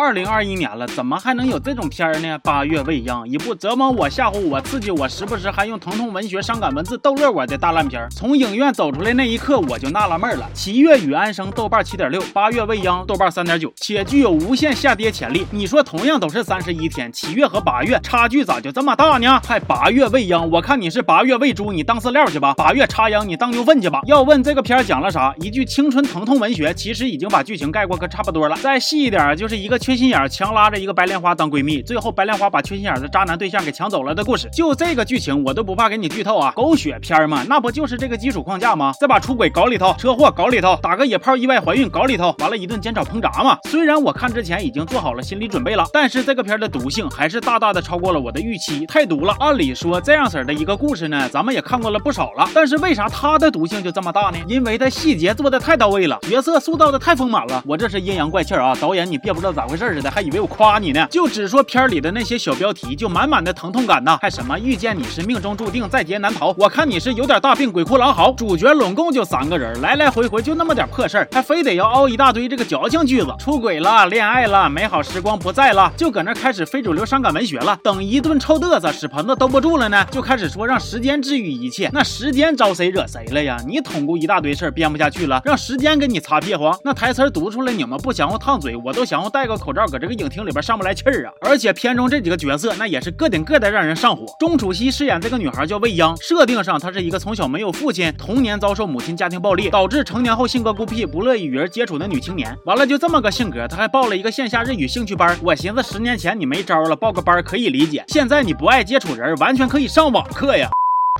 二零二一年了，怎么还能有这种片儿呢？八月未央，一部折磨我、吓唬我、刺激我，时不时还用疼痛文学、伤感文字逗乐我的大烂片儿。从影院走出来那一刻，我就纳了闷了。七月与安生，豆瓣七点六；八月未央，豆瓣三点九，且具有无限下跌潜力。你说同样都是三十一天，七月和八月差距咋就这么大呢？还八月未央，我看你是八月喂猪，你当饲料去吧；八月插秧，你当牛粪去吧。要问这个片儿讲了啥？一句青春疼痛文学，其实已经把剧情概括个差不多了。再细一点，就是一个缺心眼强拉着一个白莲花当闺蜜，最后白莲花把缺心眼的渣男对象给抢走了的故事。就这个剧情，我都不怕给你剧透啊！狗血片嘛，那不就是这个基础框架吗？再把出轨搞里头，车祸搞里头，打个野炮意外怀孕搞里头，完了一顿煎炒烹炸嘛。虽然我看之前已经做好了心理准备了，但是这个片的毒性还是大大的超过了我的预期，太毒了。按理说这样式的一个故事呢，咱们也看过了不少了，但是为啥它的毒性就这么大呢？因为它细节做的太到位了，角色塑造的太丰满了。我这是阴阳怪气啊！导演你别不知道咋回事事似的，还以为我夸你呢。就只说片里的那些小标题，就满满的疼痛感呐，还什么遇见你是命中注定，在劫难逃。我看你是有点大病，鬼哭狼嚎。主角拢共就三个人，来来回回就那么点破事儿，还非得要凹一大堆这个矫情句子。出轨了，恋爱了，美好时光不在了，就搁那开始非主流伤感文学了。等一顿臭嘚瑟，屎盆子兜不住了呢，就开始说让时间治愈一切。那时间招谁惹谁了呀？你捅咕一大堆事儿，编不下去了，让时间给你擦屁股。那台词读出来，你们不想要烫嘴，我都想要戴个口口罩，搁这个影厅里边上不来气儿啊！而且片中这几个角色，那也是个顶个的让人上火。钟楚曦饰演这个女孩叫未央，设定上她是一个从小没有父亲，童年遭受母亲家庭暴力，导致成年后性格孤僻，不乐意与人接触的女青年。完了就这么个性格，她还报了一个线下日语兴趣班。我寻思十年前你没招了，报个班可以理解，现在你不爱接触人，完全可以上网课呀。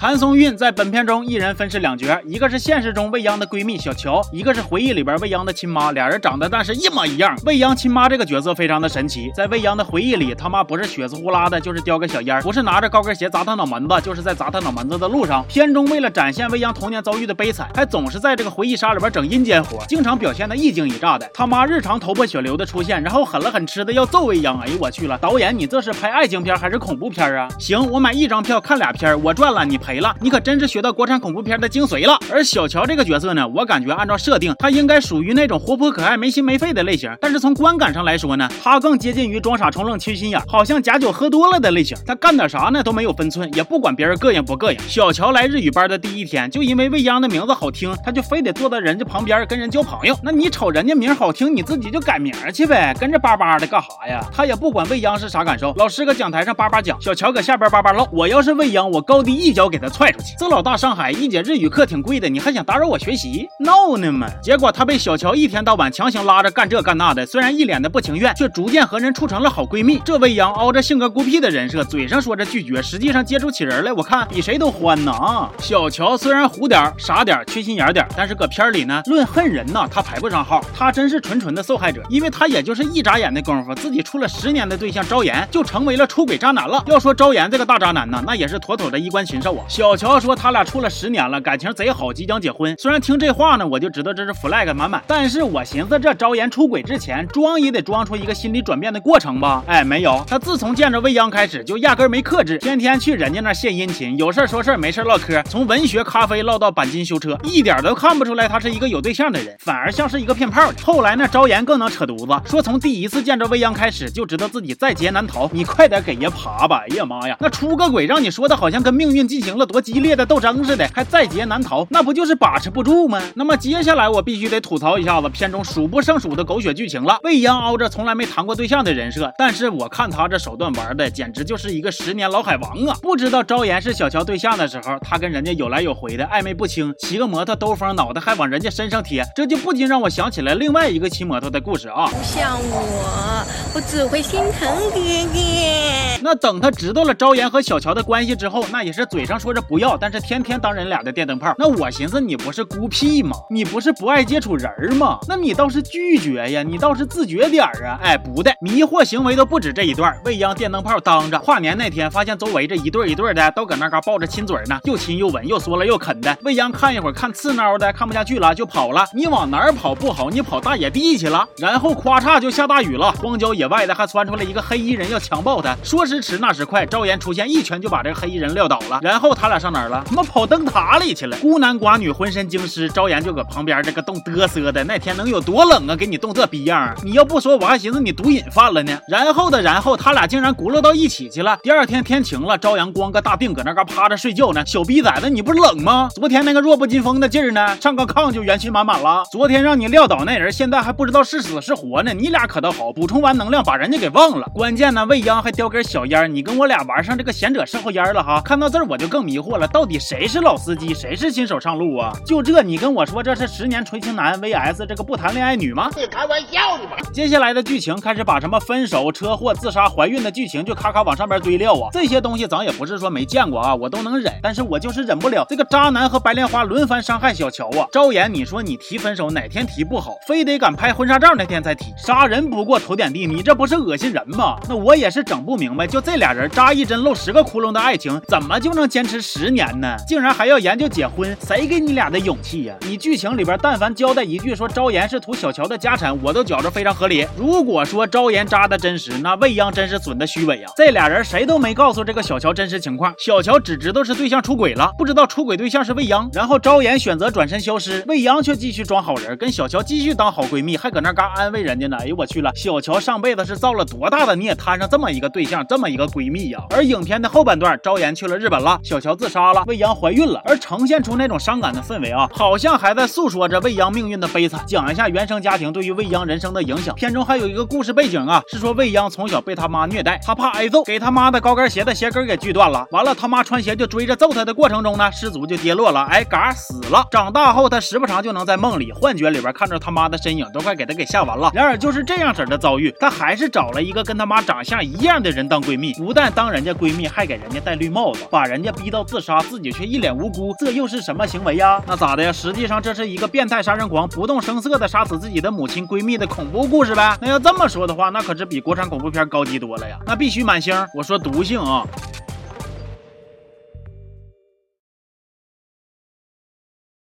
谭松韵在本片中一人分饰两角，一个是现实中未央的闺蜜小乔，一个是回忆里边未央的亲妈。俩人长得但是一模一样。未央亲妈这个角色非常的神奇，在未央的回忆里，他妈不是血丝呼啦的，就是叼个小烟，不是拿着高跟鞋砸他脑门子，就是在砸他脑门子的路上。片中为了展现未央童年遭遇的悲惨，还总是在这个回忆杀里边整阴间活，经常表现的一惊一乍的。他妈日常头破血流的出现，然后狠了狠吃的要揍未央。哎呦我去了，导演你这是拍爱情片还是恐怖片啊？行，我买一张票看俩片，我赚了，你赔了，你可真是学到国产恐怖片的精髓了。而小乔这个角色呢，我感觉按照设定，她应该属于那种活泼可爱、没心没肺的类型。但是从观感上来说呢，她更接近于装傻充愣、缺心眼，好像假酒喝多了的类型。她干点啥呢都没有分寸，也不管别人膈应不膈应。小乔来日语班的第一天，就因为未央的名字好听，她就非得坐在人家旁边跟人交朋友。那你瞅人家名好听，你自己就改名去呗，跟着叭叭的干啥呀？她也不管未央是啥感受。老师搁讲台上叭叭讲，小乔搁下边叭叭唠。我要是未央，我高低一脚给给他踹出去。这老。大上海一节日语课挺贵的，你还想打扰我学习？闹呢嘛！结果他被小乔一天到晚强行拉着干这干那的，虽然一脸的不情愿，却逐渐和人处成了好闺蜜。这未央凹着性格孤僻的人设，嘴上说着拒绝，实际上接触起人来，我看比谁都欢呢啊！小乔虽然虎点傻点缺心眼点，但是搁片里呢，论恨人呢，他排不上号。他真是纯纯的受害者，因为他也就是一眨眼的功夫，自己处了十年的对象昭妍，就成为了出轨渣男了。要说昭妍这个大渣男呢，那也是妥妥的衣冠禽兽小乔说他。俩处了十年了，感情贼好，即将结婚。虽然听这话呢，我就知道这是 flag 满满，但是我寻思这昭妍出轨之前装也得装出一个心理转变的过程吧？哎，没有，他自从见着未央开始，就压根没克制，天天去人家那献殷勤，有事说事，没事唠嗑，从文学咖啡唠到钣金修车，一点都看不出来他是一个有对象的人，反而像是一个骗炮的。后来那，昭妍更能扯犊子，说从第一次见着未央开始，就知道自己在劫难逃，你快点给爷爬吧！哎呀妈呀，那出个轨让你说的好像跟命运进行了多激烈的斗。争似的，还在劫难逃，那不就是把持不住吗？那么接下来我必须得吐槽一下子片中数不胜数的狗血剧情了。未央凹着从来没谈过对象的人设，但是我看他这手段玩的简直就是一个十年老海王啊！不知道昭妍是小乔对象的时候，他跟人家有来有回的暧昧不清，骑个摩托兜风，脑袋还往人家身上贴，这就不禁让我想起了另外一个骑摩托的故事啊！不像我，我只会心疼哥哥。那等他知道了昭妍和小乔的关系之后，那也是嘴上说着不要，但是。天天当人俩的电灯泡，那我寻思你不是孤僻吗？你不是不爱接触人吗？那你倒是拒绝呀，你倒是自觉点啊！哎，不的，迷惑行为都不止这一段。未央电灯泡当着跨年那天，发现周围这一对一对的都搁那嘎抱着亲嘴呢，又亲又吻，又说了又啃的。未央看一会儿看刺挠的，看不下去了就跑了。你往哪儿跑不好？你跑大野地去了。然后咵嚓就下大雨了，荒郊野外的还窜出来一个黑衣人要强暴他，说时迟那时快，赵岩出现一拳就把这个黑衣人撂倒了。然后他俩上哪儿了？他妈跑灯塔里去了。孤男寡女浑身精湿，赵岩就搁旁边这个冻嘚瑟的。那天能有多冷啊？给你冻这逼样！你要不说，我还寻思你毒瘾犯了呢。然后的然后，他俩竟然轱辘到一起去了。第二天天晴了，朝阳光个大腚搁那嘎趴着睡觉呢。小逼崽子，你不冷吗？昨天那个弱不禁风的劲儿呢？上个炕就元气满满了。昨天让你撂倒那人，现在还不知道是死是活呢。你俩可倒好，补充完能量把人家给忘了。关键呢，未央还叼根小烟儿，你跟我俩玩上这个贤者伺候烟了哈。看到这儿我就更迷惑了，到底谁是老司机，谁是新手上路啊？就这你跟我说这是十年纯情男 vs 这个不谈恋爱女吗？你开玩笑呢吧？接下来的剧情开始把什么分手、车祸、自杀、怀孕的剧情就咔咔往上边堆料啊。这些东西咱也不是说没见过啊，我都能忍，但是我就是忍不了这个渣男和白莲花轮番伤害小乔啊。昭妍，你说你提分手哪天提不好，非得赶拍婚纱照那天才提，杀人不过头点地，你这不是恶心人吗？那我也是整不明白，就这俩人扎一针漏十个窟窿的爱情，怎么就能坚持十年呢？竟然还要研究结婚，谁给你俩的勇气呀？你剧情里边但凡交代一句说昭妍是图小乔的家产，我都觉着非常合理。如果说昭妍扎的真实，那未央真是损的虚伪啊！这俩人谁都没告诉这个小乔真实情况，小乔只知道是对象出轨了，不知道出轨对象是未央。然后昭妍选择转身消失，未央却继续装好人，跟小乔继续当好闺蜜，还搁那嘎安慰人家呢。哎呦我去了，小乔上辈子是造了多大的孽，摊上这么一个对象，这这么一个闺蜜呀！而影片的后半段，昭妍去了日本了，小乔自杀了，未央怀孕了，而呈现出那种伤感的氛围啊，好像还在诉说着未央命运的悲惨，讲一下原生家庭对于未央人生的影响。片中还有一个故事背景啊，是说未央从小被他妈虐待，他怕挨揍，给他妈的高跟鞋的鞋跟给锯断了。完了，他妈穿鞋就追着揍他的过程中呢，失足就跌落了，哎，嘎死了。长大后，他时不常就能在梦里、幻觉里边看着他妈的身影，都快给他给吓完了。然而就是这样式的遭遇，他还是找了一个跟他妈长相一样的人当闺蜜，不但当人家闺蜜，还给人家戴绿帽子，把人家逼到自杀，自己却一脸无辜，这又是什么行为呀？那咋的呀？实际上这是一个变态杀人狂不动声色的杀死自己的母亲闺蜜的恐怖故事呗。那要这么说的话，那可是比国产恐怖片高级多了呀。那必须满星，我说毒性啊。